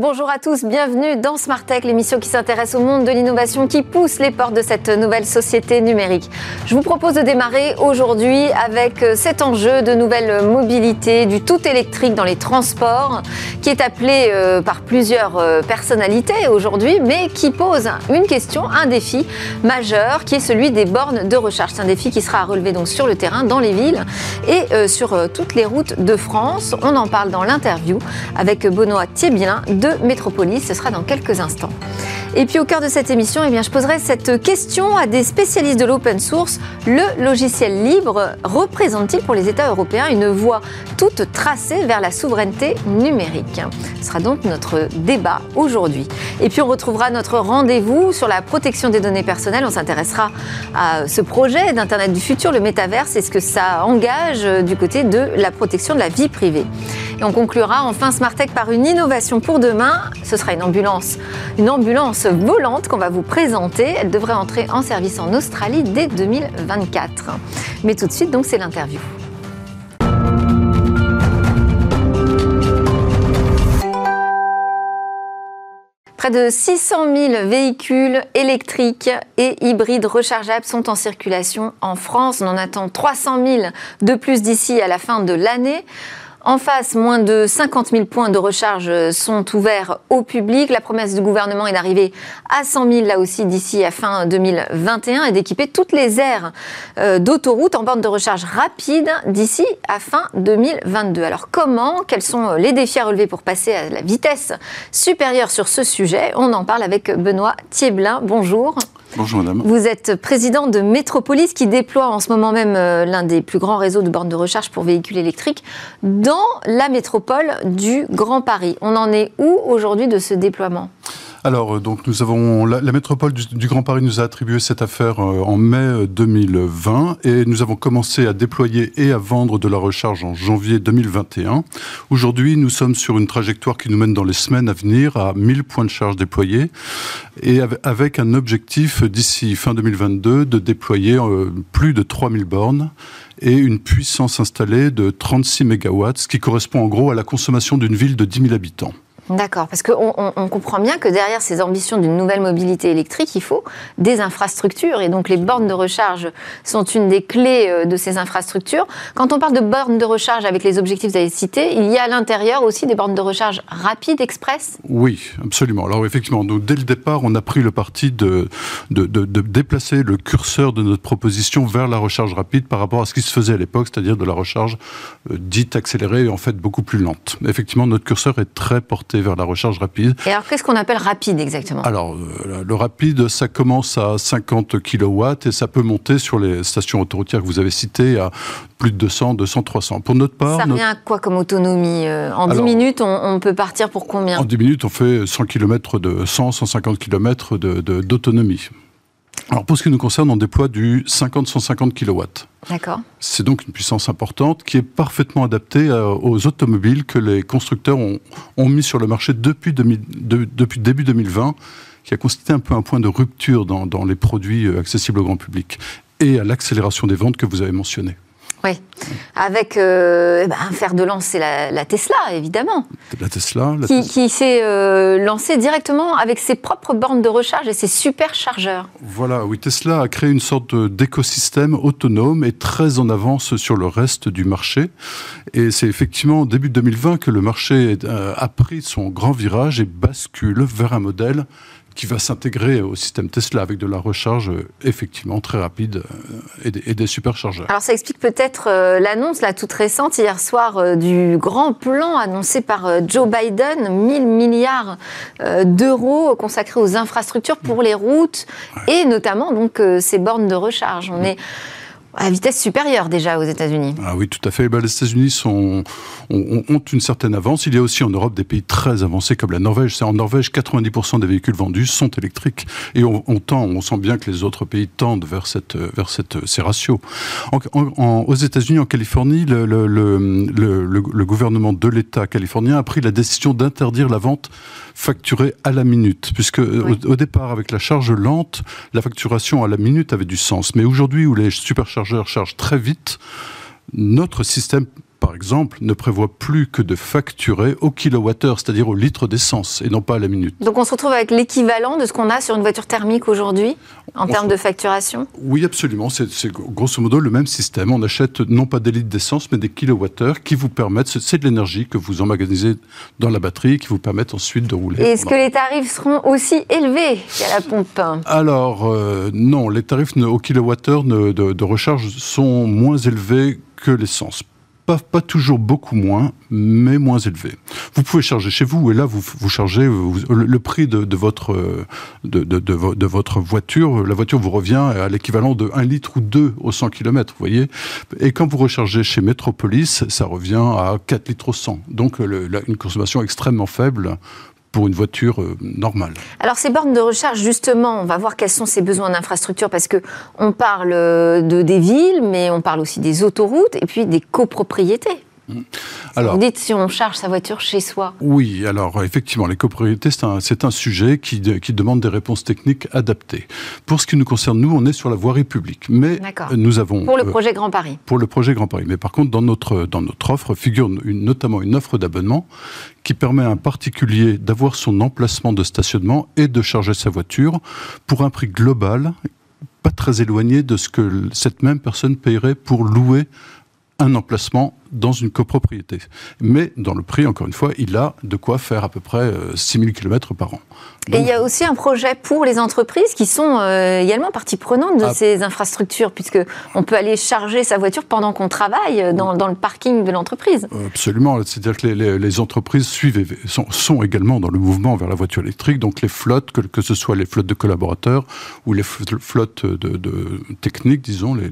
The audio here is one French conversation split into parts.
Bonjour à tous, bienvenue dans Smart Tech, l'émission qui s'intéresse au monde de l'innovation qui pousse les portes de cette nouvelle société numérique. Je vous propose de démarrer aujourd'hui avec cet enjeu de nouvelle mobilité, du tout électrique dans les transports, qui est appelé euh, par plusieurs euh, personnalités aujourd'hui, mais qui pose une question, un défi majeur, qui est celui des bornes de recharge. C'est un défi qui sera à relever donc sur le terrain, dans les villes et euh, sur toutes les routes de France. On en parle dans l'interview avec Benoît Thieblin de Métropolis. Ce sera dans quelques instants. Et puis au cœur de cette émission, eh bien, je poserai cette question à des spécialistes de l'open source. Le logiciel libre représente-t-il pour les États européens une voie toute tracée vers la souveraineté numérique? Ce sera donc notre débat aujourd'hui. Et puis on retrouvera notre rendez-vous sur la protection des données personnelles. On s'intéressera à ce projet d'Internet du futur, le métaverse, et ce que ça engage du côté de la protection de la vie privée. Et on conclura enfin Smartech par une innovation pour demain. Ce sera une ambulance, une ambulance volante qu'on va vous présenter. Elle devrait entrer en service en Australie dès 2024. Mais tout de suite, donc, c'est l'interview. Près de 600 000 véhicules électriques et hybrides rechargeables sont en circulation en France. On en attend 300 000 de plus d'ici à la fin de l'année. En face, moins de 50 000 points de recharge sont ouverts au public. La promesse du gouvernement est d'arriver à 100 000 là aussi d'ici à fin 2021 et d'équiper toutes les aires euh, d'autoroute en borne de recharge rapide d'ici à fin 2022. Alors comment? Quels sont les défis à relever pour passer à la vitesse supérieure sur ce sujet? On en parle avec Benoît Thieblin. Bonjour. Bonjour madame. Vous êtes président de Métropolis qui déploie en ce moment même euh, l'un des plus grands réseaux de bornes de recharge pour véhicules électriques dans la métropole du Grand Paris. On en est où aujourd'hui de ce déploiement? Alors, euh, donc, nous avons la, métropole du, Grand Paris nous a attribué cette affaire euh, en mai 2020 et nous avons commencé à déployer et à vendre de la recharge en janvier 2021. Aujourd'hui, nous sommes sur une trajectoire qui nous mène dans les semaines à venir à 1000 points de charge déployés et avec un objectif d'ici fin 2022 de déployer euh, plus de 3000 bornes et une puissance installée de 36 MW, ce qui correspond en gros à la consommation d'une ville de 10 000 habitants. D'accord, parce qu'on on, comprend bien que derrière ces ambitions d'une nouvelle mobilité électrique, il faut des infrastructures. Et donc les bornes de recharge sont une des clés euh, de ces infrastructures. Quand on parle de bornes de recharge avec les objectifs que vous avez cités, il y a à l'intérieur aussi des bornes de recharge rapides, express? Oui, absolument. Alors effectivement, donc, dès le départ, on a pris le parti de, de, de, de déplacer le curseur de notre proposition vers la recharge rapide par rapport à ce qui se faisait à l'époque, c'est-à-dire de la recharge euh, dite accélérée et en fait beaucoup plus lente. Effectivement, notre curseur est très porté vers la recharge rapide. Et alors, qu'est-ce qu'on appelle rapide exactement? Alors, euh, le rapide, ça commence à 50 kW et ça peut monter sur les stations autoroutières que vous avez citées à plus de 200, 200, 300. Pour notre part... Ça revient à quoi comme autonomie euh, En 10 minutes, on, peut partir pour combien? En 10 minutes, on fait 100 km de 100, 150 km d'autonomie. Alors pour ce qui nous concerne, on déploie du 50-150 kW. D'accord. C'est donc une puissance importante qui est parfaitement adaptée euh, aux automobiles que les constructeurs ont, mis sur le marché depuis, depuis début 2020, qui a constitué un peu un point de rupture dans, dans les produits euh, accessibles au grand public et à l'accélération des ventes que vous avez mentionnées. Oui, avec euh, eh ben, un fer de lance, c'est la, Tesla, évidemment. La Tesla. qui, s'est euh, lancée directement avec ses propres bornes de recharge et ses superchargeurs. Voilà, oui, Tesla a créé une sorte d'écosystème autonome et très en avance sur le reste du marché. Et c'est effectivement au début 2020 que le marché euh, a pris son grand virage et bascule vers un modèle qui va s'intégrer au système Tesla avec de la recharge euh, effectivement très rapide euh, et des, superchargeurs. Alors ça explique peut-être euh, l'annonce, la toute récente, hier soir, du grand plan annoncé par Joe Biden, 1000 milliards d'euros consacrés aux infrastructures pour les routes et notamment donc ces bornes de recharge. On est à vitesse supérieure déjà aux États-Unis. Ah oui, tout à fait. Ben, les États-Unis sont, ont, ont, une certaine avance. Il y a aussi en Europe des pays très avancés comme la Norvège. C'est en Norvège, 90% des véhicules vendus sont électriques. Et on, on, tend, on sent bien que les autres pays tendent vers, cette, vers cette, ces ratios. En, en, aux États-Unis, en Californie, le, le, le, le gouvernement de l'État californien a pris la décision d'interdire la vente facturée à la minute, puisque oui. au, au, départ, avec la charge lente, la facturation à la minute avait du sens. Mais aujourd'hui, où les superchargeurs chargent très vite, notre système par exemple, ne prévoit plus que de facturer au kilowattheure, c'est-à-dire au litre d'essence, et non pas à la minute. Donc on se retrouve avec l'équivalent de ce qu'on a sur une voiture thermique aujourd'hui, en on termes se... de facturation? Oui, absolument. C'est grosso modo le même système. On achète non pas des litres d'essence, mais des kilowattheures qui vous permettent, c'est de l'énergie que vous emmagasinez dans la batterie, qui vous permettent ensuite de rouler. Est-ce que les tarifs seront aussi élevés qu'à la pompe? Alors, euh, non, les tarifs au kilowattheure de, de recharge sont moins élevés que l'essence pas, toujours beaucoup moins, mais moins élevé. Vous pouvez charger chez vous, et là, vous, vous chargez le, prix de, votre, de, de, votre voiture. La voiture vous revient à l'équivalent de 1 litre ou 2 au 100 km, vous voyez. Et quand vous rechargez chez Metropolis, ça revient à 4 litres au 100. Donc, une consommation extrêmement faible pour une voiture euh, normale. Alors ces bornes de recharge, justement, on va voir quels sont ces besoins d'infrastructure parce que on parle de des villes, mais on parle aussi des autoroutes et puis des copropriétés. Alors, Vous dites si on charge sa voiture chez soi. Oui, alors effectivement, les copropriétés, c'est un, un, sujet qui, qui, demande des réponses techniques adaptées. Pour ce qui nous concerne, nous, on est sur la voirie publique. Mais nous avons... Pour le projet Grand Paris. Pour le projet Grand Paris. Mais par contre, dans notre, dans notre offre figure une, notamment une offre d'abonnement qui permet à un particulier d'avoir son emplacement de stationnement et de charger sa voiture pour un prix global pas très éloigné de ce que cette même personne paierait pour louer un emplacement dans une copropriété. Mais dans le prix, encore une fois, il a de quoi faire à peu près 6000 km par an. Donc, et il y a aussi un projet pour les entreprises qui sont euh, également partie prenante de ah, ces infrastructures, puisque on peut aller charger sa voiture pendant qu'on travaille dans, dans, le parking de l'entreprise. Absolument, c'est-à-dire que les, les, les, entreprises suivent sont, sont, également dans le mouvement vers la voiture électrique, donc les flottes, que, que ce soit les flottes de collaborateurs ou les flottes de, de techniques, disons, les,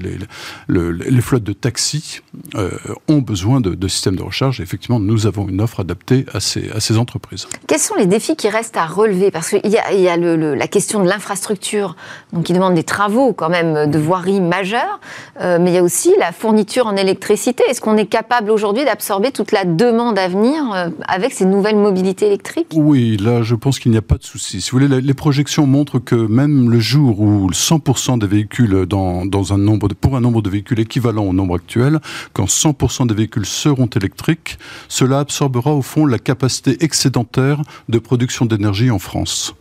les, flottes de taxis, euh, ont besoin de, de, systèmes de recharge. Et effectivement, nous avons une offre adaptée à ces, à ces entreprises. Quels sont les défis qui restent à relever? Parce qu'il y a, il y a le, le, la question de l'infrastructure, donc qui demande des travaux quand même de voirie majeure, euh, mais il y a aussi la fourniture en électricité. Est-ce qu'on est capable aujourd'hui d'absorber toute la demande à venir euh, avec ces nouvelles mobilités électriques? Oui, là, je pense qu'il n'y a pas de souci. Si vous voulez, les projections montrent que même le jour où 100% des véhicules dans, dans un nombre de, pour un nombre de véhicules équivalent au nombre actuel, quand 100% des véhicules seront électriques, cela absorbera au fond la capacité excédentaire de production d'énergie en France.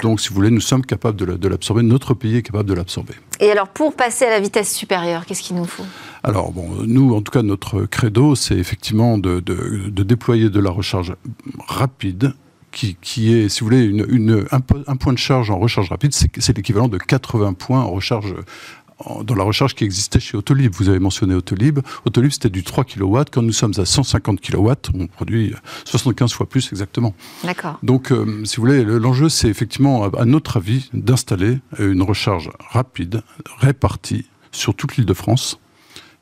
Donc, si vous voulez, nous sommes capables de l'absorber, notre pays est capable de l'absorber. Et alors, pour passer à la vitesse supérieure, qu'est-ce qu'il nous faut? Alors, bon, nous, en tout cas, notre credo, c'est effectivement de, de, de, déployer de la recharge rapide. Qui, qui est, si vous voulez, une, une, un, un, point de charge en recharge rapide, c'est l'équivalent de 80 points en recharge dans la recharge qui existait chez Autolib. Vous avez mentionné Autolib. Autolib, c'était du 3 kW. Quand nous sommes à 150 kW, on produit 75 fois plus exactement. D'accord. Donc, euh, si vous voulez, l'enjeu, c'est effectivement, à notre avis, d'installer une recharge rapide, répartie sur toute l'île de France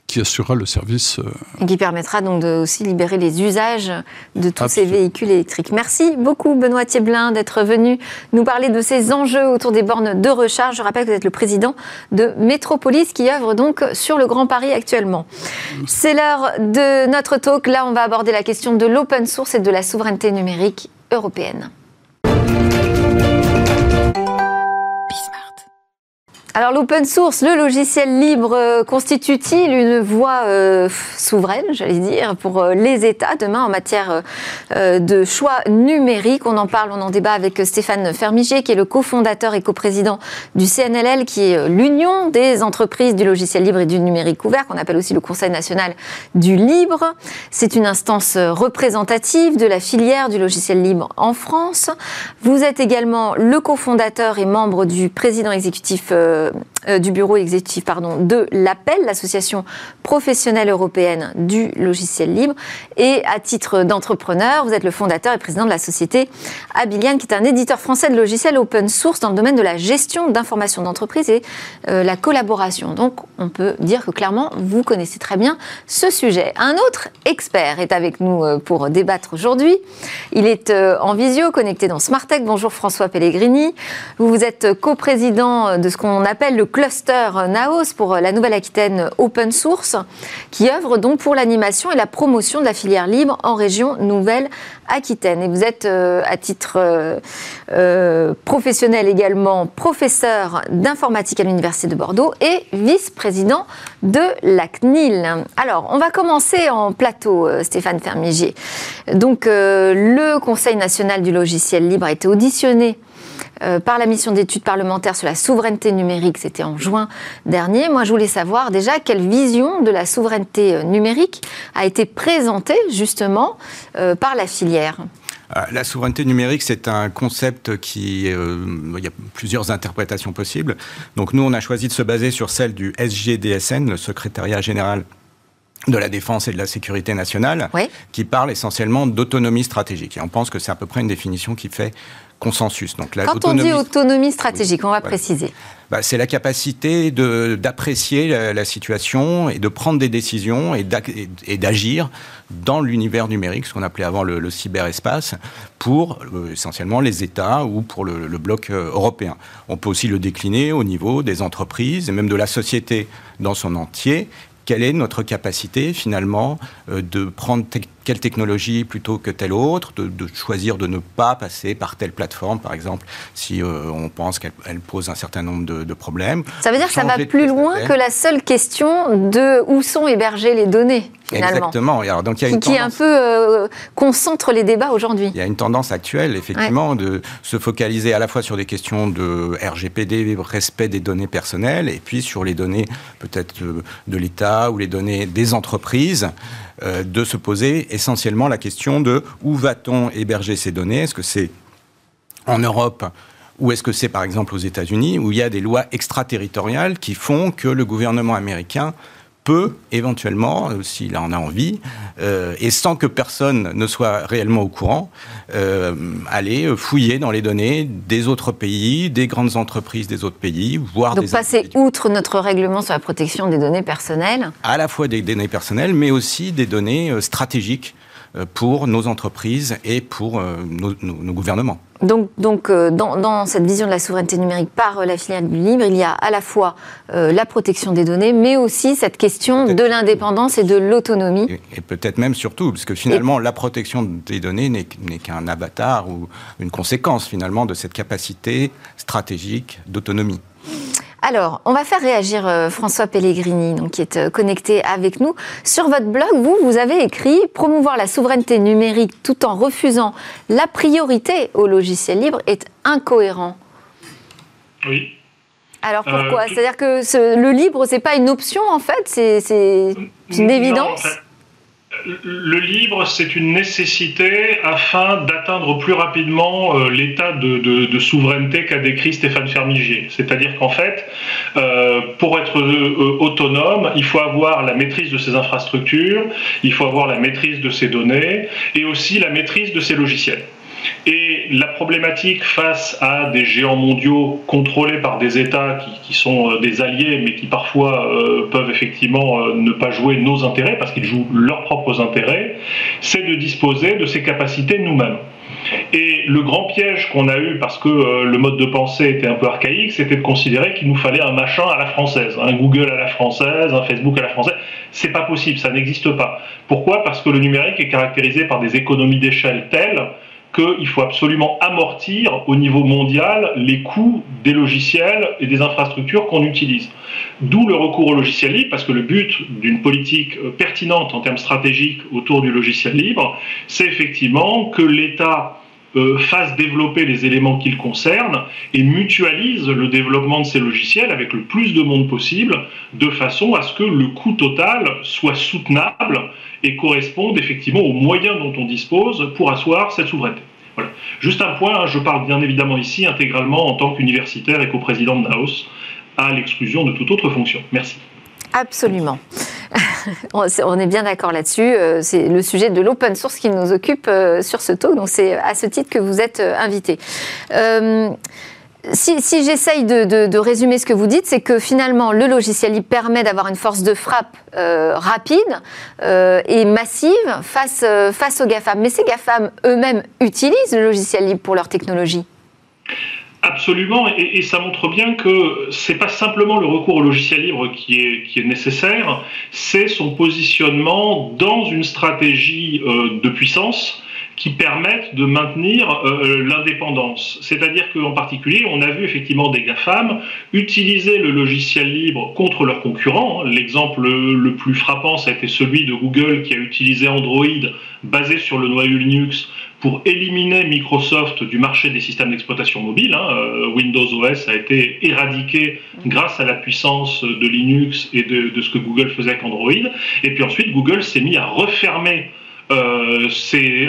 qui assurera le service. Euh... Et qui permettra donc de aussi libérer les usages de tous Absolument. ces véhicules électriques. Merci beaucoup Benoît Thieblin d'être venu nous parler de ces enjeux autour des bornes de recharge. Je rappelle que vous êtes le président de Métropolis qui œuvre donc sur le Grand Paris actuellement. C'est l'heure de notre talk. Là, on va aborder la question de l'open source et de la souveraineté numérique européenne. Alors l'open source, le logiciel libre, euh, constitue-t-il une voie euh, souveraine, j'allais dire, pour euh, les États demain en matière de choix numérique On en parle, on en débat avec Stéphane Fermiger, qui est le cofondateur et coprésident du CNLL, qui est l'union des entreprises du logiciel libre et du numérique ouvert, qu'on appelle aussi le Conseil national du libre. C'est une instance représentative de la filière du logiciel libre en France. Vous êtes également le cofondateur et membre du président exécutif du bureau exécutif pardon, de l'APPEL, l'association professionnelle européenne du logiciel libre. Et à titre d'entrepreneur, vous êtes le fondateur et président de la société Abilian, qui est un éditeur français de logiciels open source dans le domaine de la gestion d'informations d'entreprise et la collaboration. Donc, on peut dire que clairement, vous connaissez très bien ce sujet. Un autre expert est avec nous pour débattre aujourd'hui. Il est en visio, connecté dans Smartech. Bonjour François Pellegrini. Vous, vous êtes coprésident de ce qu'on appelle le cluster Naos pour la Nouvelle-Aquitaine Open Source, qui œuvre donc pour l'animation et la promotion de la filière libre en région Nouvelle-Aquitaine. Et vous êtes, euh, à titre euh, euh, professionnel également, professeur d'informatique à l'Université de Bordeaux et vice-président de la CNIL. Alors, on va commencer en plateau, Stéphane Fermigier. Donc, le Conseil national du logiciel libre a été auditionné euh, par la mission d'études parlementaires sur la souveraineté numérique, c'était en juin dernier. Moi, je voulais savoir déjà quelle vision de la souveraineté euh, numérique a été présentée justement euh, par la filière. La souveraineté numérique, c'est un concept qui, il y a plusieurs interprétations possibles. Donc nous, on a choisi de se baser sur celle du SGDSN, le secrétariat général de la défense et de la sécurité nationale, qui parle essentiellement d'autonomie stratégique. Et on pense que c'est à peu près une définition qui fait consensus. Donc, Quand on dit autonomie stratégique, on va préciser. Bah, c'est la capacité d'apprécier la, situation et de prendre des décisions et d'agir dans l'univers numérique, ce qu'on appelait avant le, cyberespace, pour euh, essentiellement les États ou pour le, le, bloc euh, européen. On peut aussi le décliner au niveau des entreprises et même de la société dans son entier quelle est notre capacité finalement euh, de prendre quelle technologie plutôt que telle autre, de, choisir de ne pas passer par telle plateforme, par exemple, si euh, on pense qu'elle pose un certain nombre de, problèmes. Ça veut dire que ça va plus loin que la seule question de où sont hébergées les données. Exactement. Alors, donc, il y a une qui, est un peu euh, concentre les débats aujourd'hui. Il y a une tendance actuelle, effectivement, de se focaliser à la fois sur des questions de RGPD, respect des données personnelles, et puis sur les données peut-être de, l'État ou les données des entreprises, euh, de se poser essentiellement la question de où va-t-on héberger ces données? Est-ce que c'est en Europe ou est-ce que c'est par exemple aux États-Unis où il y a des lois extraterritoriales qui font que le gouvernement américain peut éventuellement, euh, s'il en a envie, euh, et sans que personne ne soit réellement au courant, euh, aller fouiller dans les données des autres pays, des grandes entreprises des autres pays, voire Donc passer outre notre règlement sur la protection des données personnelles À la fois des données personnelles, mais aussi des données stratégiques pour nos entreprises et pour nos gouvernements. Donc, donc euh, dans, cette vision de la souveraineté numérique par euh, la filière du libre, il y a à la fois euh, la protection des données, mais aussi cette question de l'indépendance et de l'autonomie. Et, peut-être même surtout, parce que finalement, la protection des données n'est qu'un avatar ou une conséquence finalement de cette capacité stratégique d'autonomie. Alors, on va faire réagir euh, François Pellegrini, donc, qui est euh, connecté avec nous. Sur votre blog, vous, vous avez écrit promouvoir la souveraineté numérique tout en refusant la priorité au logiciel libre est incohérent. Oui. Alors pourquoi? Euh, C'est-à-dire que le libre, c'est pas une option en fait, c'est une évidence? Le libre, c'est une nécessité afin d'atteindre plus rapidement euh, l'état de, souveraineté qu'a décrit Stéphane Fermigier. C'est-à-dire qu'en fait, euh, pour être euh, autonome, il faut avoir la maîtrise de ses infrastructures, il faut avoir la maîtrise de ses données et aussi la maîtrise de ses logiciels. Et la problématique face à des géants mondiaux contrôlés par des États qui, sont euh, des alliés, mais qui parfois euh, peuvent effectivement euh, ne pas jouer nos intérêts parce qu'ils jouent leurs propres intérêts, c'est de disposer de ces capacités nous-mêmes. Et le grand piège qu'on a eu, parce que le mode de pensée était un peu archaïque, c'était de considérer qu'il nous fallait un machin à la française, un Google à la française, un Facebook à la française. C'est pas possible, ça n'existe pas. Pourquoi? Parce que le numérique est caractérisé par des économies d'échelle telles qu'il faut absolument amortir au niveau mondial les coûts des logiciels et des infrastructures qu'on utilise. D'où le recours au logiciel libre, parce que le but d'une politique euh, pertinente en termes stratégiques autour du logiciel libre, c'est effectivement que l'État euh, fasse développer les éléments qu'il concerne et mutualise le développement de ces logiciels avec le plus de monde possible, de façon à ce que le coût total soit soutenable et corresponde effectivement aux moyens dont on dispose pour asseoir cette souveraineté. Voilà. Juste un point, hein, je parle bien évidemment ici intégralement en tant qu'universitaire et coprésident de NAOS. à l'exclusion de toute autre fonction. Merci. Absolument. On est bien d'accord là-dessus. Euh, c'est le sujet de l'open source qui nous occupe euh, sur ce talk. Donc c'est à ce titre que vous êtes euh, invité. si, j'essaye de, résumer ce que vous dites, c'est que finalement le logiciel libre permet d'avoir une force de frappe rapide et massive face, face aux GAFAM. Mais ces GAFAM eux-mêmes utilisent le logiciel libre pour leur technologie? Absolument, et, ça montre bien que c'est pas simplement le recours au logiciel libre qui est, nécessaire, c'est son positionnement dans une stratégie euh, de puissance qui permette de maintenir euh, l'indépendance. C'est-à-dire qu'en particulier, on a vu effectivement des GAFAM utiliser le logiciel libre contre leurs concurrents. L'exemple le plus frappant, ça a été celui de Google qui a utilisé Android basé sur le noyau Linux pour éliminer Microsoft du marché des systèmes d'exploitation mobile. Hein. Euh, Windows OS a été éradiqué grâce à la puissance de Linux et de, ce que Google faisait avec Android. Et puis ensuite, Google s'est mis à refermer euh,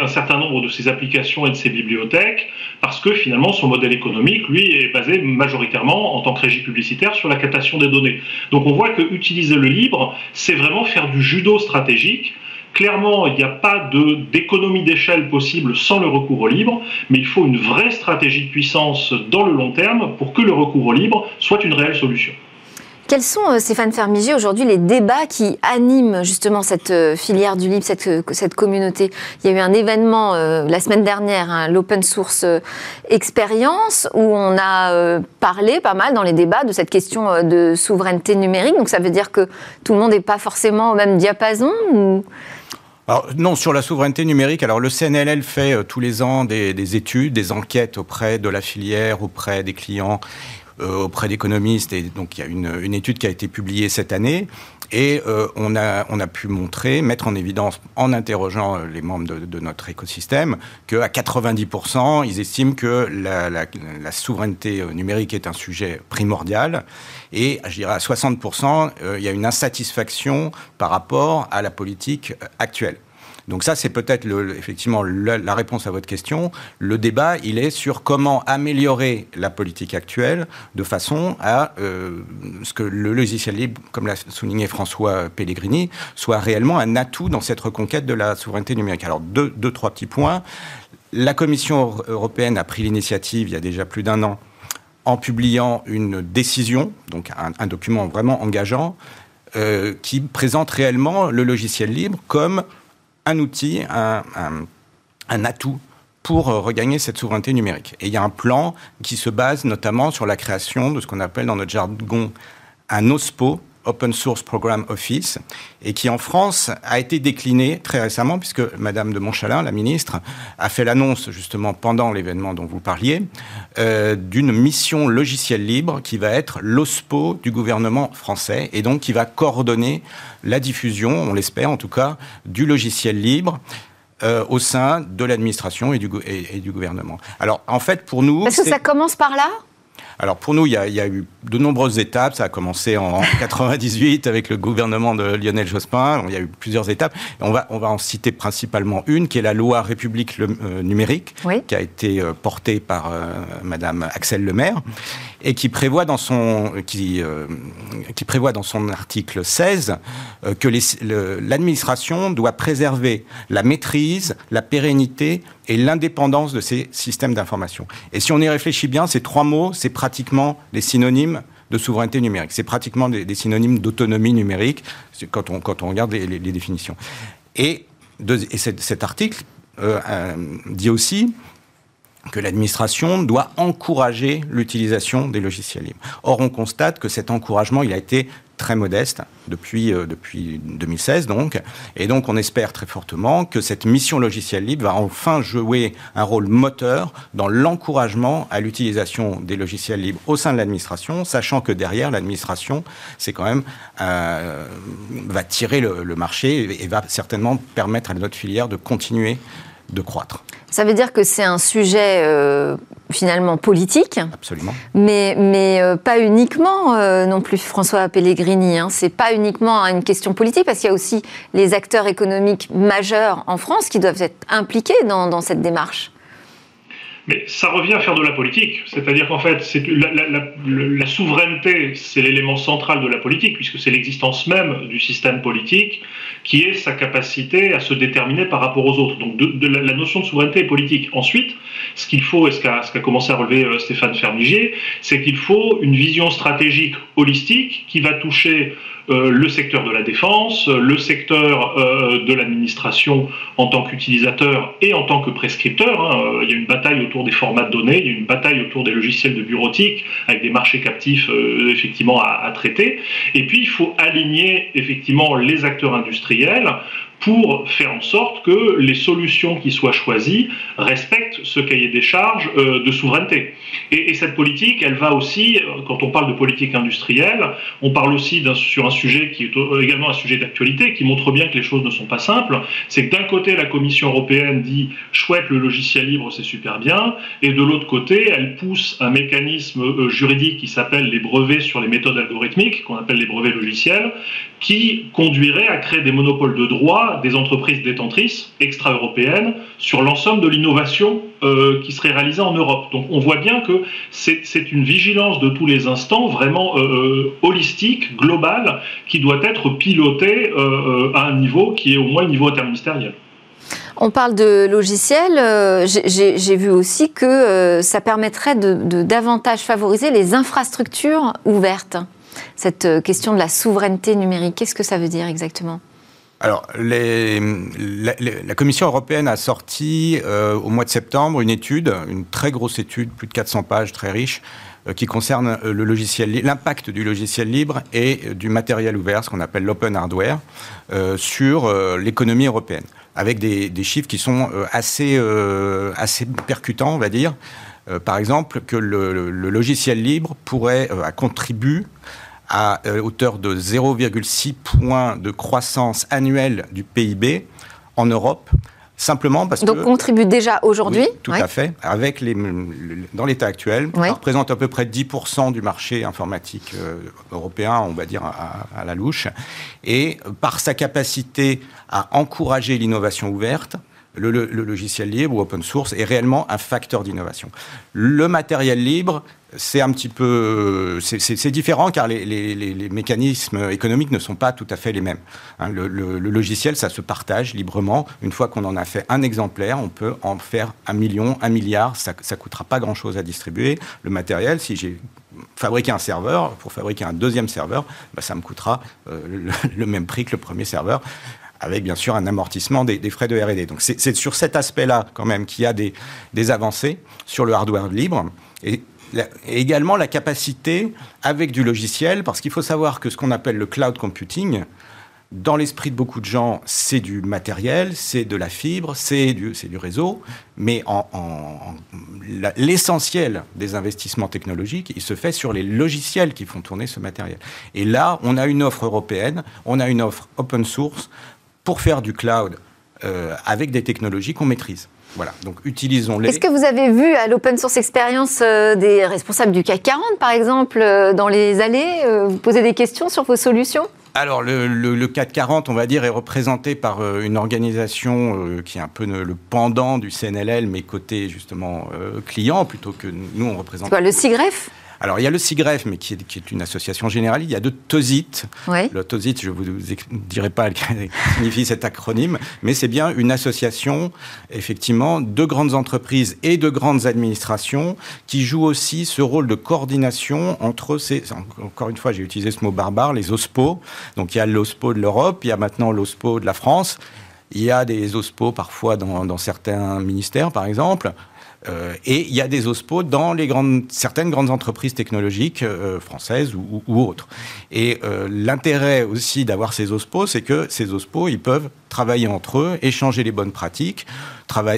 un certain nombre de ses applications et de ses bibliothèques, parce que finalement son modèle économique, lui, est basé majoritairement en tant que régie publicitaire sur la captation des données. Donc on voit que utiliser le libre, c'est vraiment faire du judo stratégique Clairement, il n'y a pas d'économie d'échelle possible sans le recours au libre, mais il faut une vraie stratégie de puissance dans le long terme pour que le recours au libre soit une réelle solution. Quels sont, euh, Stéphane Fermigier, aujourd'hui les débats qui animent justement cette euh, filière du libre, cette, euh, cette communauté? Il y a eu un événement la semaine dernière, hein, l'Open Source Experience, où on a parlé pas mal dans les débats de cette question de souveraineté numérique. Donc ça veut dire que tout le monde n'est pas forcément au même diapason. Non, sur la souveraineté numérique, alors le CNLL fait euh, tous les ans des, études, des enquêtes auprès de la filière, auprès des clients, euh, auprès d'économistes. Donc, il y a une, étude qui a été publiée cette année. Et euh, on, a, pu montrer, mettre en évidence, en interrogeant les membres de, notre écosystème, qu'à 90%, ils estiment que la, souveraineté numérique est un sujet primordial. Et à 60%, il y a une insatisfaction par rapport à la politique actuelle. Donc ça, c'est peut-être effectivement la, réponse à votre question. Le débat, il est sur comment améliorer la politique actuelle de façon à euh, ce que le logiciel libre, comme l'a souligné François Pellegrini, soit réellement un atout dans cette reconquête de la souveraineté numérique. Alors deux, trois petits points. La Commission européenne a pris l'initiative il y a déjà plus d'un an en publiant une décision, donc un, document vraiment engageant, euh, qui présente réellement le logiciel libre comme un outil, un, atout pour euh, regagner cette souveraineté numérique. Et il y a un plan qui se base notamment sur la création de ce qu'on appelle dans notre jargon un OSPO, Open Source Program Office, et qui en France a été décliné très récemment, puisque Madame de Montchalin, la ministre, a fait l'annonce justement pendant l'événement dont vous parliez, euh, d'une mission logicielle libre qui va être l'OSPO du gouvernement français, et donc qui va coordonner la diffusion, on l'espère en tout cas, du logiciel libre. Euh, au sein de l'administration et du, et, du gouvernement. Alors, en fait, pour nous... Parce que ça commence par là? Alors pour nous, il y, a, eu de nombreuses étapes. Ça a commencé en 98 avec le gouvernement de Lionel Jospin. Il y a eu plusieurs étapes. on va, on va en citer principalement une, qui est la loi République euh, numérique, qui a été euh, portée par euh, Madame Axel Lemaire et qui prévoit dans son, qui, qui prévoit dans son article 16 que l'administration doit préserver la maîtrise, la pérennité et l'indépendance de ces systèmes d'information. Et si on y réfléchit bien, ces trois mots, c'est pratiquement des synonymes de souveraineté numérique. C'est pratiquement des, synonymes d'autonomie numérique quand on, quand on regarde les, définitions. Et, et cet, article euh, euh, dit aussi que l'administration doit encourager l'utilisation des logiciels libres. Or, on constate que cet encouragement, il a été très modeste depuis, euh, depuis 2016 donc. Et donc on espère très fortement que cette mission logicielle libre va enfin jouer un rôle moteur dans l'encouragement à l'utilisation des logiciels libres au sein de l'administration, sachant que derrière l'administration, c'est quand même euh, va tirer le, marché et va certainement permettre à notre filière de continuer de croître. Ça veut dire que c'est un sujet euh, finalement politique. Absolument. Mais, mais euh, pas uniquement euh, non plus, François Pellegrini. Hein. C'est pas uniquement une question politique, parce qu'il y a aussi les acteurs économiques majeurs en France qui doivent être impliqués dans, dans cette démarche. Mais ça revient à faire de la politique. C'est-à-dire qu'en fait, la, souveraineté, c'est l'élément central de la politique, puisque c'est l'existence même du système politique qui est sa capacité à se déterminer par rapport aux autres. Donc la, notion de souveraineté est politique. Ensuite, ce qu'il faut, et ce qu'a commencé à relever euh, Stéphane Fermigier, c'est qu'il faut une vision stratégique holistique qui va toucher euh, le secteur de la défense, le secteur euh, de l'administration en tant qu'utilisateur et en tant que prescripteur. Hein. Euh, il y a une bataille autour des formats de données, il bataille autour des logiciels de bureautique avec des marchés captifs effectivement à, à traiter. Et puis il faut aligner effectivement les acteurs industriels pour faire en sorte que les solutions qui soient choisies respectent ce cahier des charges euh, de souveraineté. Et, cette politique, elle va aussi, euh, quand on parle de politique industrielle, on parle aussi sur un sujet qui est également un sujet d'actualité, qui montre bien que les choses ne sont pas simples. C'est que d'un côté, la Commission européenne dit chouette, le logiciel libre, c'est super bien, et de l'autre côté, elle pousse un mécanisme euh, juridique qui s'appelle les brevets sur les méthodes algorithmiques, qu'on appelle les brevets logiciels, qui conduirait à créer des monopoles de droit des entreprises détentrices extra-européennes sur l'ensemble de l'innovation euh, qui serait réalisée en Europe. Donc on voit bien que c'est une vigilance de tous les instants vraiment euh, euh, holistique, globale, qui doit être pilotée à un niveau qui est au moins un niveau interministériel. On parle de logiciels. J'ai vu aussi que ça permettrait de davantage favoriser les infrastructures ouvertes cette question de la souveraineté numérique. Qu'est-ce que ça veut dire exactement? Alors, la, Commission européenne a sorti euh, au mois de septembre une étude, une très grosse étude, plus de 400 pages, très riche, euh, qui concerne logiciel, l'impact du logiciel libre et du matériel ouvert, ce qu'on appelle l'open hardware, sur l'économie européenne, avec des, chiffres qui sont assez, assez percutants, on va dire. par exemple, que le logiciel libre pourrait contribuer à euh, hauteur de 0,6 points de croissance annuelle du PIB en Europe. Simplement parce Donc, que. Donc, contribue déjà aujourd'hui Tout à fait. Avec les, dans l'état actuel, ça représente à peu près 10% du marché informatique euh, européen, on va dire à, la louche. Et par sa capacité à encourager l'innovation ouverte, le, logiciel libre ou open source est réellement un facteur d'innovation. Le matériel libre, c'est un petit peu, c'est différent car les, mécanismes économiques ne sont pas tout à fait les mêmes. Hein. le, logiciel, ça se partage librement. Une fois qu'on en a fait un exemplaire, on peut en faire un million, un milliard. Ça, ne coûtera pas grand-chose à distribuer. Le matériel, si j'ai fabriqué un serveur, pour fabriquer un deuxième serveur, bah, ça me coûtera euh, le, même prix que le premier serveur avec bien sûr un amortissement des, frais de R&D. Donc c'est sur cet aspect-là quand même qu'il y a des, avancées sur le hardware libre. Et également la capacité avec du logiciel, parce qu'il faut savoir que ce qu'on appelle le cloud computing, dans l'esprit de beaucoup de gens, c'est du matériel, c'est de la fibre, c'est du, réseau, mais en, l'essentiel des investissements technologiques, il se fait sur les logiciels qui font tourner ce matériel. Et là, on a une offre européenne, on a une offre open source pour faire du cloud euh, avec des technologies qu'on maîtrise. Voilà, donc utilisons-les. Est-ce que vous avez vu à l'Open Source Experience euh, des responsables du CAC 40, par exemple, euh, dans les allées, vous poser des questions sur vos solutions? Alors, le, CAC 40, on va dire, est représenté par une organisation qui est un peu le pendant du CNLL, mais côté justement client, plutôt que nous, on représente. Quoi, le SIGREF? Alors, il y a le SIGREF, mais qui est, une association générale. Il y a de TOSIT. Le TOSIT, je ne vous dirai pas ce que signifie cet acronyme, mais c'est bien une association, effectivement, de grandes entreprises et de grandes administrations qui jouent aussi ce rôle de coordination entre ces. Encore une fois, j'ai utilisé ce mot barbare, les OSPO. Donc, il y a l'OSPO de l'Europe, il y a maintenant l'OSPO de la France. Il y a des OSPO parfois dans, dans certains ministères, par exemple. Euh, et il y a des OSPO dans certaines grandes entreprises technologiques euh, françaises ou, autres. Et euh, l'intérêt aussi d'avoir ces OSPO, c'est que ces OSPO, ils peuvent travailler entre eux, échanger les bonnes pratiques,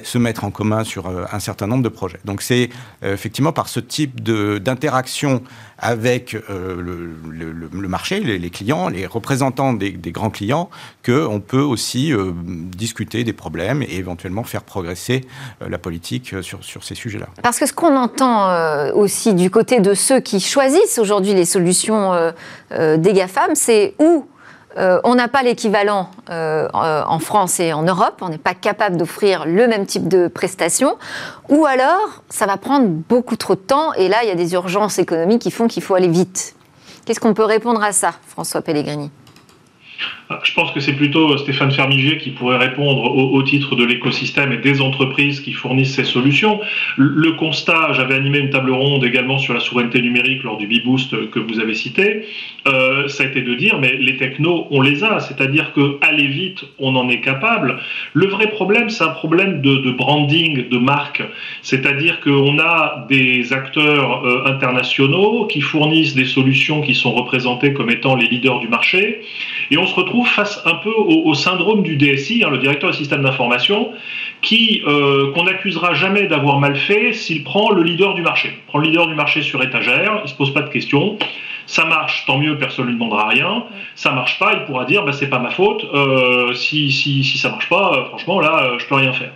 se mettre en commun sur un certain nombre de projets. Donc c'est effectivement par ce type d'interaction avec le, marché, les, clients, les représentants des, grands clients, qu'on peut aussi discuter des problèmes et éventuellement faire progresser la politique sur, sur ces sujets-là. Parce que ce qu'on entend euh, aussi du côté de ceux qui choisissent aujourd'hui les solutions euh, euh, des GAFAM, c'est ou euh, on n'a pas l'équivalent euh, en France et en Europe, on n'est pas capable d'offrir le même type de prestations, ou alors ça va prendre beaucoup trop de temps. Et là il y a des urgences économiques qui font qu'il faut aller vite. Qu'est-ce qu'on peut répondre à ça, François Pellegrini? Je pense que c'est plutôt Stéphane Fermiger qui pourrait répondre au, titre de l'écosystème et des entreprises qui fournissent ces solutions. Le, constat, j'avais animé une table ronde également sur la souveraineté numérique lors du B-Boost que vous avez cité, euh, ça a été de dire, mais les technos, on les a, c'est-à-dire que aller vite, on en est capable. Le vrai problème, c'est un problème de, branding, de marque, c'est-à-dire qu'on a des acteurs euh, internationaux qui fournissent des solutions qui sont représentées comme étant les leaders du marché, et on se retrouve face un peu au, syndrome du DSI, hein, le directeur du système d'information, qui euh, qu'on n'accusera jamais d'avoir mal fait s'il prend le leader du marché. Il prend le leader du marché sur étagère, il se pose pas de questions. Ça marche, tant mieux, personne ne lui demandera rien. Ça marche pas, il pourra dire bah, c'est pas ma faute. Euh, si, si, si ça marche pas, euh, franchement là, je peux rien faire.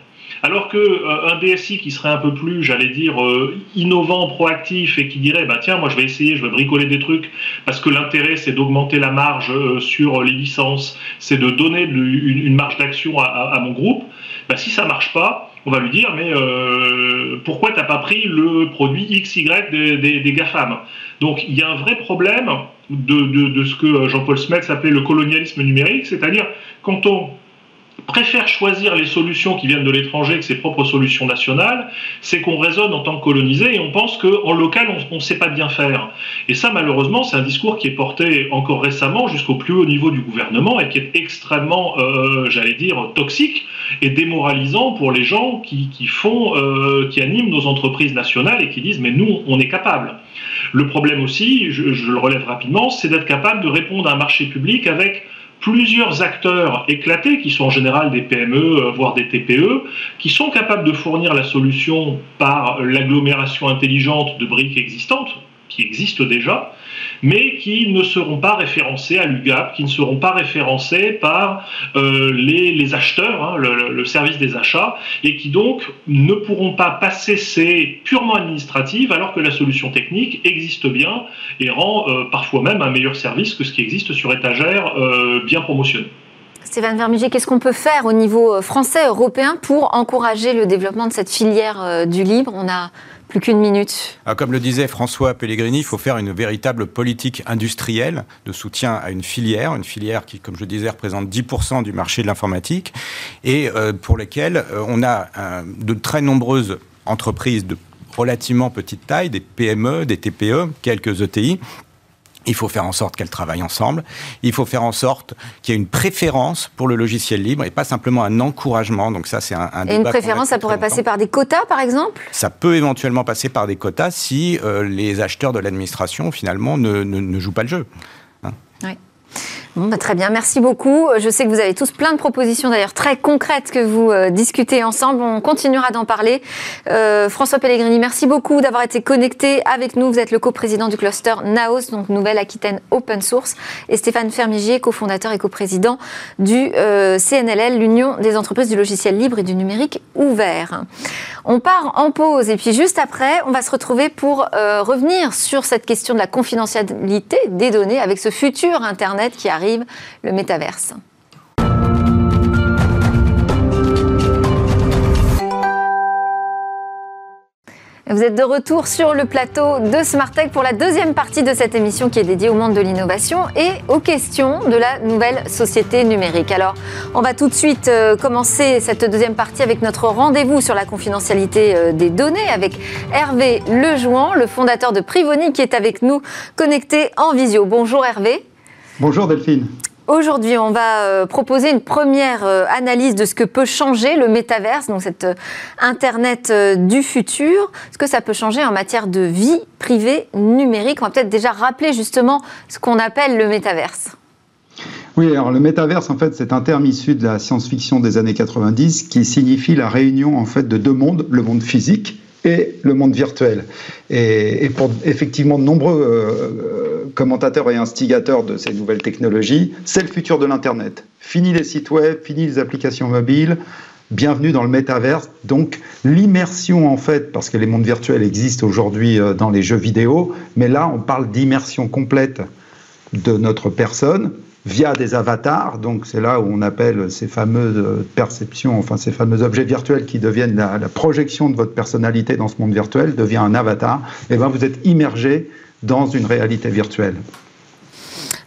Alors que euh, un DSI qui serait un peu plus, j'allais dire, euh, innovant, proactif et qui dirait, bah tiens, moi je vais essayer, je vais bricoler des trucs parce que l'intérêt c'est d'augmenter la marge euh, sur les licences, c'est de donner une, marge d'action à, mon groupe. Bah, si ça marche pas, on va lui dire, mais euh, pourquoi t'as pas pris le produit XY des, des, GAFAM? Donc il y a un vrai problème de, ce que Jean-Paul Smets appelait le colonialisme numérique, c'est-à-dire quand on préfère choisir les solutions qui viennent de l'étranger que ses propres solutions nationales, c'est qu'on raisonne en tant que colonisé et on pense qu'en local, on ne sait pas bien faire. Et ça, malheureusement, c'est un discours qui est porté encore récemment jusqu'au plus haut niveau du gouvernement et qui est extrêmement, euh, j'allais dire, toxique et démoralisant pour les gens qui, font, euh, qui animent nos entreprises nationales et qui disent mais nous, on est capable. Le problème aussi, je, je le relève rapidement, c'est d'être capable de répondre à un marché public avec plusieurs acteurs éclatés, qui sont en général des PME, euh, voire des TPE, qui sont capables de fournir la solution par l'agglomération intelligente de briques existantes, qui existent déjà, mais qui ne seront pas référencés à l'UGAP, qui ne seront pas référencés par euh, les, acheteurs, hein, le, service des achats, et qui donc ne pourront pas passer ces purement administratives alors que la solution technique existe bien et rend euh, parfois même un meilleur service que ce qui existe sur étagère euh, bien promotionné. Stéphane Vermiger, qu'est-ce qu'on peut faire au niveau français, européen pour encourager le développement de cette filière du libre? On a plus qu'une minute. Ah, comme le disait François Pellegrini, il faut faire une véritable politique industrielle de soutien à une filière, une filière qui, comme je disais, représente 10% du marché de l'informatique et euh, pour lesquelles euh, on a de très nombreuses entreprises de relativement petite taille, des PME, des TPE, quelques ETI, il faut faire en sorte qu'elles travaillent ensemble. Il faut faire en sorte qu'il y ait une préférence pour le logiciel libre et pas simplement un encouragement. Donc ça, c'est un, un Et une préférence, ça pourrait passer par des quotas, par exemple? Ça peut éventuellement passer par des quotas si euh, les acheteurs de l'administration, finalement, ne, ne, ne, jouent pas le jeu. Hein? Oui. Bah, très bien, merci beaucoup. Je sais que vous avez tous plein de propositions d'ailleurs très concrètes que vous euh, discutez ensemble. On continuera d'en parler. Euh, François Pellegrini, merci beaucoup d'avoir été connecté avec nous. Vous êtes le coprésident du cluster Naos, donc Nouvelle-Aquitaine Open Source, et Stéphane Fermigier, cofondateur et coprésident du euh, CNLL, l'Union des entreprises du logiciel libre et du numérique ouvert. On part en pause et puis juste après, on va se retrouver pour euh, revenir sur cette question de la confidentialité des données avec ce futur Internet qui arrive le métaverse. Vous êtes de retour sur le plateau de Smartech pour la deuxième partie de cette émission qui est dédiée au monde de l'innovation et aux questions de la nouvelle société numérique. Alors, on va tout de suite euh, commencer cette deuxième partie avec notre rendez-vous sur la confidentialité euh, des données avec Hervé Lejouan, le fondateur de Privoni qui est avec nous connecté en visio. Bonjour Hervé. Bonjour Delphine. Aujourd'hui, on va euh, proposer une première euh, analyse de ce que peut changer le métaverse, donc cette euh, Internet du futur, ce que ça peut changer en matière de vie privée numérique. On va peut-être déjà rappeler justement ce qu'on appelle le métaverse. Oui, alors le métaverse, en fait, c'est un terme issu de la science-fiction des années 90 qui signifie la réunion en fait de deux mondes, le monde physique et le monde virtuel. Et, pour effectivement de nombreux euh, commentateurs et instigateurs de ces nouvelles technologies, c'est le futur de l'Internet. Fini les sites web, fini les applications mobiles, bienvenue dans le métaverse. Donc l'immersion en fait, parce que les mondes virtuels existent aujourd'hui euh, dans les jeux vidéo, mais là on parle d'immersion complète de notre personne via des avatars. Donc c'est là où on appelle ces fameuses perceptions, enfin ces fameux objets virtuels qui deviennent la, projection de votre personnalité dans ce monde virtuel, devient un avatar. Et ben vous êtes immergé dans une réalité virtuelle.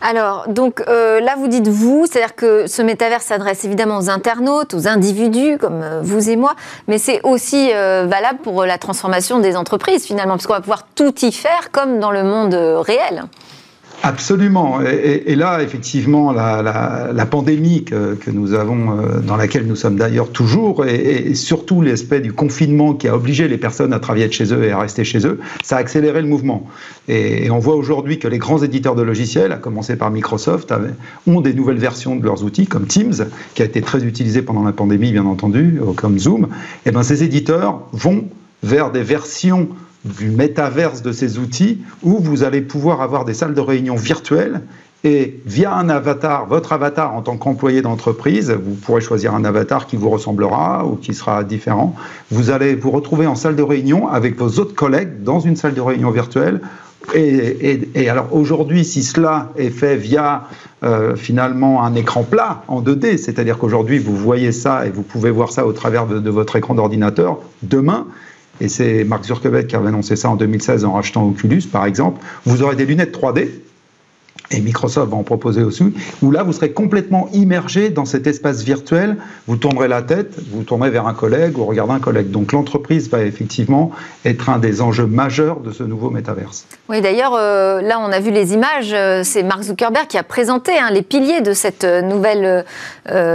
Alors, donc euh, là, vous dites vous, c'est-à-dire que ce métavers s'adresse évidemment aux internautes, aux individus comme euh, vous et moi, mais c'est aussi euh, valable pour la transformation des entreprises finalement, parce qu'on va pouvoir tout y faire comme dans le monde réel. Absolument. Et, là, effectivement, la, pandémie que, nous avons, euh, dans laquelle nous sommes d'ailleurs toujours, et, surtout l'aspect du confinement qui a obligé les personnes à travailler de chez eux et à rester chez eux, ça a accéléré le mouvement. Et, on voit aujourd'hui que les grands éditeurs de logiciels, à commencer par Microsoft, ont des nouvelles versions de leurs outils, comme Teams, qui a été très utilisé pendant la pandémie, bien entendu, comme Zoom. Et bien, ces éditeurs vont vers des versions du métaverse de ces outils où vous allez pouvoir avoir des salles de réunion virtuelles et via un avatar, votre avatar en tant qu'employé d'entreprise, vous pourrez choisir un avatar qui vous ressemblera ou qui sera différent. Vous allez vous retrouver en salle de réunion avec vos autres collègues dans une salle de réunion virtuelle. Et, alors aujourd'hui, si cela est fait via euh, finalement un écran plat en 2D, c'est-à-dire qu'aujourd'hui vous voyez ça et vous pouvez voir ça au travers de votre écran d'ordinateur, demain, et c'est Mark Zuckerberg qui avait annoncé ça en 2016 en rachetant Oculus, par exemple, vous aurez des lunettes 3D, et Microsoft va en proposer aussi, où là, vous serez complètement immergé dans cet espace virtuel, vous tournerez la tête, vous tournerez vers un collègue ou regardez un collègue. Donc l'entreprise va effectivement être un des enjeux majeurs de ce nouveau métaverse. Oui, d'ailleurs, euh, là, on a vu les images, euh, c'est Mark Zuckerberg qui a présenté hein, les piliers de cette euh, nouvelle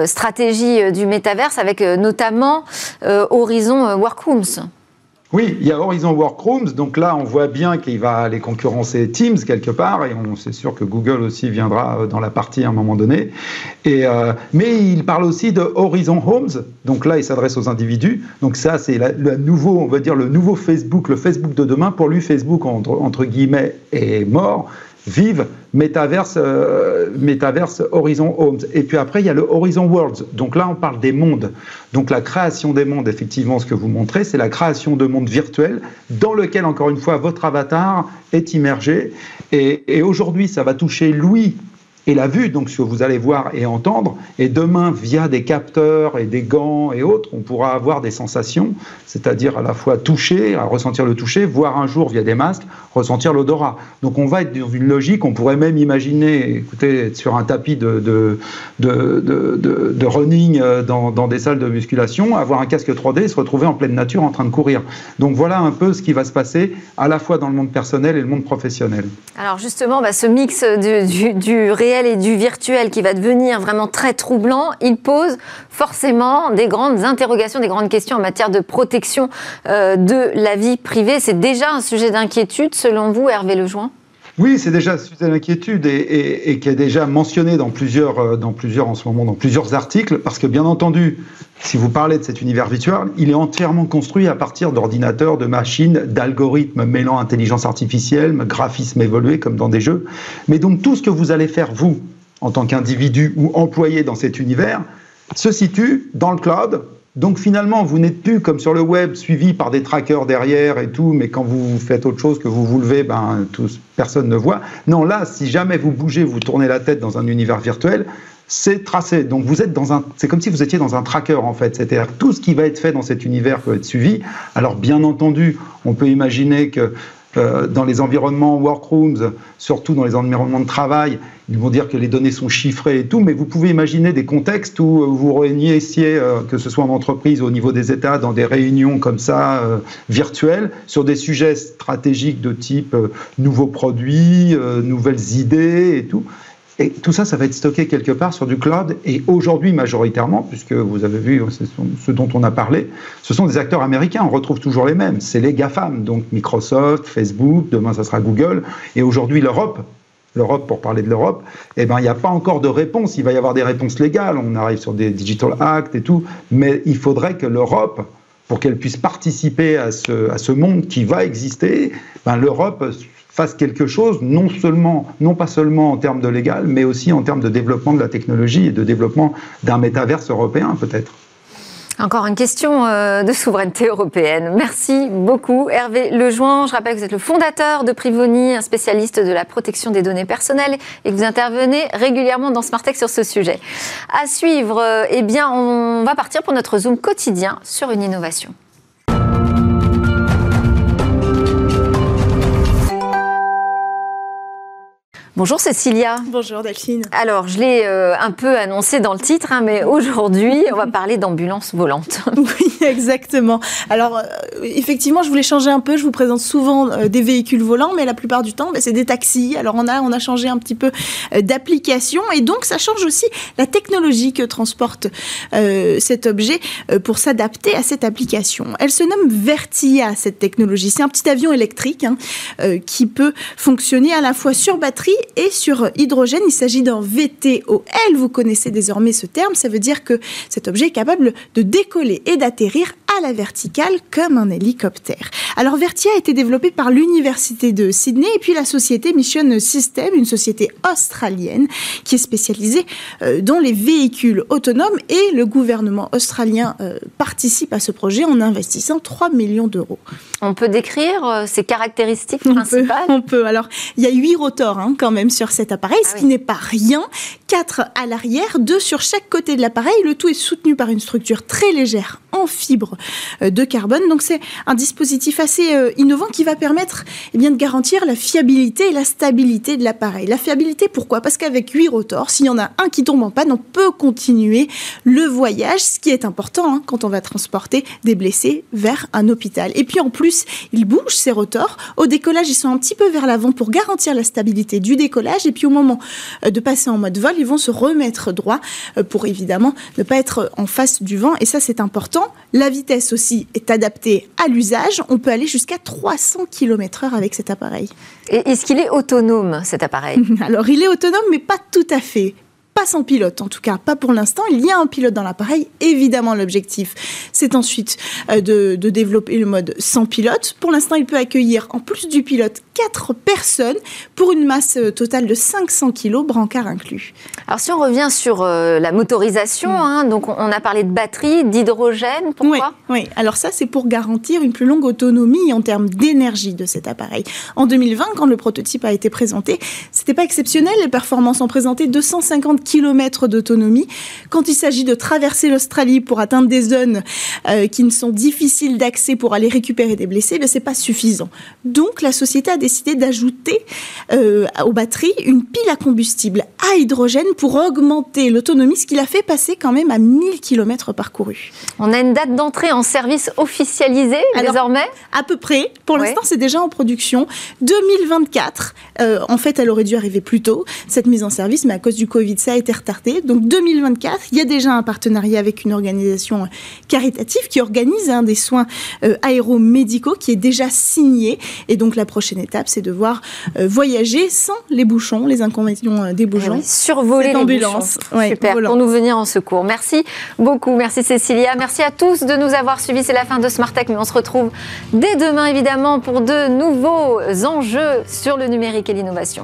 stratégie du métaverse, avec notamment Horizon Workrooms. Oui, il y a Horizon Workrooms, donc là on voit bien qu'il va aller concurrencer Teams quelque part, et on c'est sûr que Google aussi viendra euh, dans la partie à un moment donné. Et, euh, mais il parle aussi de Horizon Homes, donc là il s'adresse aux individus. Donc ça c'est le nouveau, on va dire le nouveau Facebook, le Facebook de demain. Pour lui, Facebook entre, entre guillemets est mort vive Metaverse, euh, Metaverse Horizon Homes. Et puis après, il y a le Horizon Worlds. Donc là, on parle des mondes. Donc la création des mondes, effectivement, ce que vous montrez, c'est la création de mondes virtuels dans lequel, encore une fois, votre avatar est immergé. Et, et aujourd'hui, ça va toucher Louis et la vue, donc ce que vous allez voir et entendre. Et demain, via des capteurs et des gants et autres, on pourra avoir des sensations, c'est-à-dire à la fois toucher, ressentir le toucher, voir un jour via des masques, ressentir l'odorat. Donc on va être dans une logique, on pourrait même imaginer, écoutez, être sur un tapis de, running euh, dans, dans, des salles de musculation, avoir un casque 3D et se retrouver en pleine nature en train de courir. Donc voilà un peu ce qui va se passer à la fois dans le monde personnel et le monde professionnel. Alors justement, bah, ce mix du, du, du réel et du virtuel qui va devenir vraiment très troublant, il pose forcément des grandes interrogations, des grandes questions en matière de protection euh, de la vie privée. C'est déjà un sujet d'inquiétude selon vous, Hervé Lejoin? Oui, c'est déjà sujet d'inquiétude et, qui est déjà mentionné dans plusieurs, euh, dans plusieurs, en ce moment, dans plusieurs articles, parce que bien entendu, si vous parlez de cet univers virtuel, il est entièrement construit à partir d'ordinateurs, de machines, d'algorithmes mêlant intelligence artificielle, graphisme évolué, comme dans des jeux. Mais donc tout ce que vous allez faire, vous, en tant qu'individu ou employé dans cet univers, se situe dans le cloud, donc finalement, vous n'êtes plus comme sur le web, suivi par des trackers derrière et tout, mais quand vous faites autre chose, que vous vous levez, ben, personne ne voit. Non, là, si jamais vous bougez, vous tournez la tête dans un univers virtuel, c'est tracé. Donc vous êtes dans un, c'est comme si vous étiez dans un tracker en fait. C'est-à-dire tout ce qui va être fait dans cet univers peut être suivi. Alors bien entendu, on peut imaginer que euh, dans les environnements workrooms, surtout dans les environnements de travail, ils vont dire que les données sont chiffrées et tout, mais vous pouvez imaginer des contextes où vous réunissiez, euh, que ce soit en entreprise, au niveau des États, dans des réunions comme ça, euh, virtuelles, sur des sujets stratégiques de type nouveaux produits, nouvelles idées et tout. Et tout ça, ça va être stocké quelque part sur du cloud. Et aujourd'hui, majoritairement, puisque vous avez vu ce dont on a parlé, ce sont des acteurs américains. On retrouve toujours les mêmes. C'est les GAFAM, donc Microsoft, Facebook, demain ça sera Google. Et aujourd'hui, l'Europe, l'Europe, pour parler de l'Europe, eh ben, il n'y a pas encore de réponse. Il va y avoir des réponses légales. On arrive sur des Digital Act et tout. Mais il faudrait que l'Europe, pour qu'elle puisse participer à ce, à ce monde qui va exister, ben, l'Europe fasse quelque chose, non, seulement, non pas seulement en termes de légal, mais aussi en termes de développement de la technologie et de développement d'un métaverse européen peut-être. Encore une question euh, de souveraineté européenne. Merci beaucoup Hervé Lejoin. Je rappelle que vous êtes le fondateur de Privoni, un spécialiste de la protection des données personnelles et que vous intervenez régulièrement dans Smartech sur ce sujet. À suivre, euh, eh bien, on va partir pour notre zoom quotidien sur une innovation. Bonjour Cécilia. Bonjour Delphine. Alors, je l'ai euh, un peu annoncé dans le titre, hein, mais aujourd'hui, on va parler d'ambulance volante. Oui, exactement. Alors, euh, effectivement, je voulais changer un peu. Je vous présente souvent euh, des véhicules volants, mais la plupart du temps, ben, c'est des taxis. Alors, on a, on a changé un petit peu d'application et donc, ça change aussi la technologie que transporte cet objet pour s'adapter à cette application. Elle se nomme Vertia, cette technologie. C'est un petit avion électrique hein, qui peut fonctionner à la fois sur batterie et sur hydrogène. Il s'agit d'un VTOL. Vous connaissez désormais ce terme. Ça veut dire que cet objet est capable de décoller et d'atterrir à la verticale comme un hélicoptère. Alors Vertia a été développé par l'université de Sydney et puis la société Mission System, une société australienne qui est spécialisée euh, dans les véhicules autonomes et le gouvernement australien euh, participe à ce projet en investissant 3 millions d'euros. On peut décrire euh, ses caractéristiques principales? on peut, Alors, il y a huit rotors hein, quand même sur cet appareil, ce ah qui n'est pas rien. Quatre à l'arrière, deux sur chaque côté de l'appareil. Le tout est soutenu par une structure très légère en fibre euh, de carbone. Donc c'est un dispositif assez euh, innovant qui va permettre eh bien, de garantir la fiabilité et la stabilité de l'appareil. La fiabilité, pourquoi? Parce qu'avec huit rotors, s'il y en a un qui tombe en panne, on peut continuer le voyage, ce qui est important hein, quand on va transporter des blessés vers un hôpital. Et puis en plus, ils bougent ces rotors. Au décollage, ils sont un petit peu vers l'avant pour garantir la stabilité du décollage. Et puis au moment euh, de passer en mode vol, ils vont se remettre droit pour évidemment ne pas être en face du vent. Et ça, c'est important. La vitesse aussi est adaptée à l'usage. On peut aller jusqu'à 300 km/h avec cet appareil. Et est-ce qu'il est autonome, cet appareil? Alors, il est autonome, mais pas tout à fait pas sans pilote, en tout cas, pas pour l'instant. Il y a un pilote dans l'appareil. Évidemment, l'objectif, c'est ensuite euh, de, de, développer le mode sans pilote. Pour l'instant, il peut accueillir, en plus du pilote, 4 personnes pour une masse euh, totale de 500 kg, brancard inclus. Alors si on revient sur euh, la motorisation, mm. hein, donc on a parlé de batterie, d'hydrogène, pourquoi oui, alors ça c'est pour garantir une plus longue autonomie en termes d'énergie de cet appareil. En 2020, quand le prototype a été présenté, c'était pas exceptionnel, les performances ont présenté 250 km d'autonomie. Quand il s'agit de traverser l'Australie pour atteindre des zones euh, qui ne sont difficiles d'accès pour aller récupérer des blessés, ben, c'est pas suffisant. Donc la société a décidé d'ajouter euh, aux batteries une pile à combustible à hydrogène pour augmenter l'autonomie, ce qui l'a fait passer quand même à 1000 km parcourus. On a une date d'entrée en service officialisée désormais? À peu près. Pour l'instant, c'est déjà en production. 2024. Euh, en fait, elle aurait dû arriver plus tôt, cette mise en service, mais à cause du Covid, ça a été retardé. Donc 2024, il y a déjà un partenariat avec une organisation caritative qui organise un des soins euh, aéromédicaux qui est déjà signé. Et donc la prochaine étape, c'est de voir euh, voyager sans les bouchons, les inconvénients euh, des bouchons. Eh survoler l'ambulance. Super, pour nous venir en secours. Merci beaucoup, merci Cécilia. Merci à tous de nous avoir suivis. C'est la fin de Smart Tech, mais on se retrouve dès demain évidemment pour de nouveaux enjeux sur le numérique et l'innovation.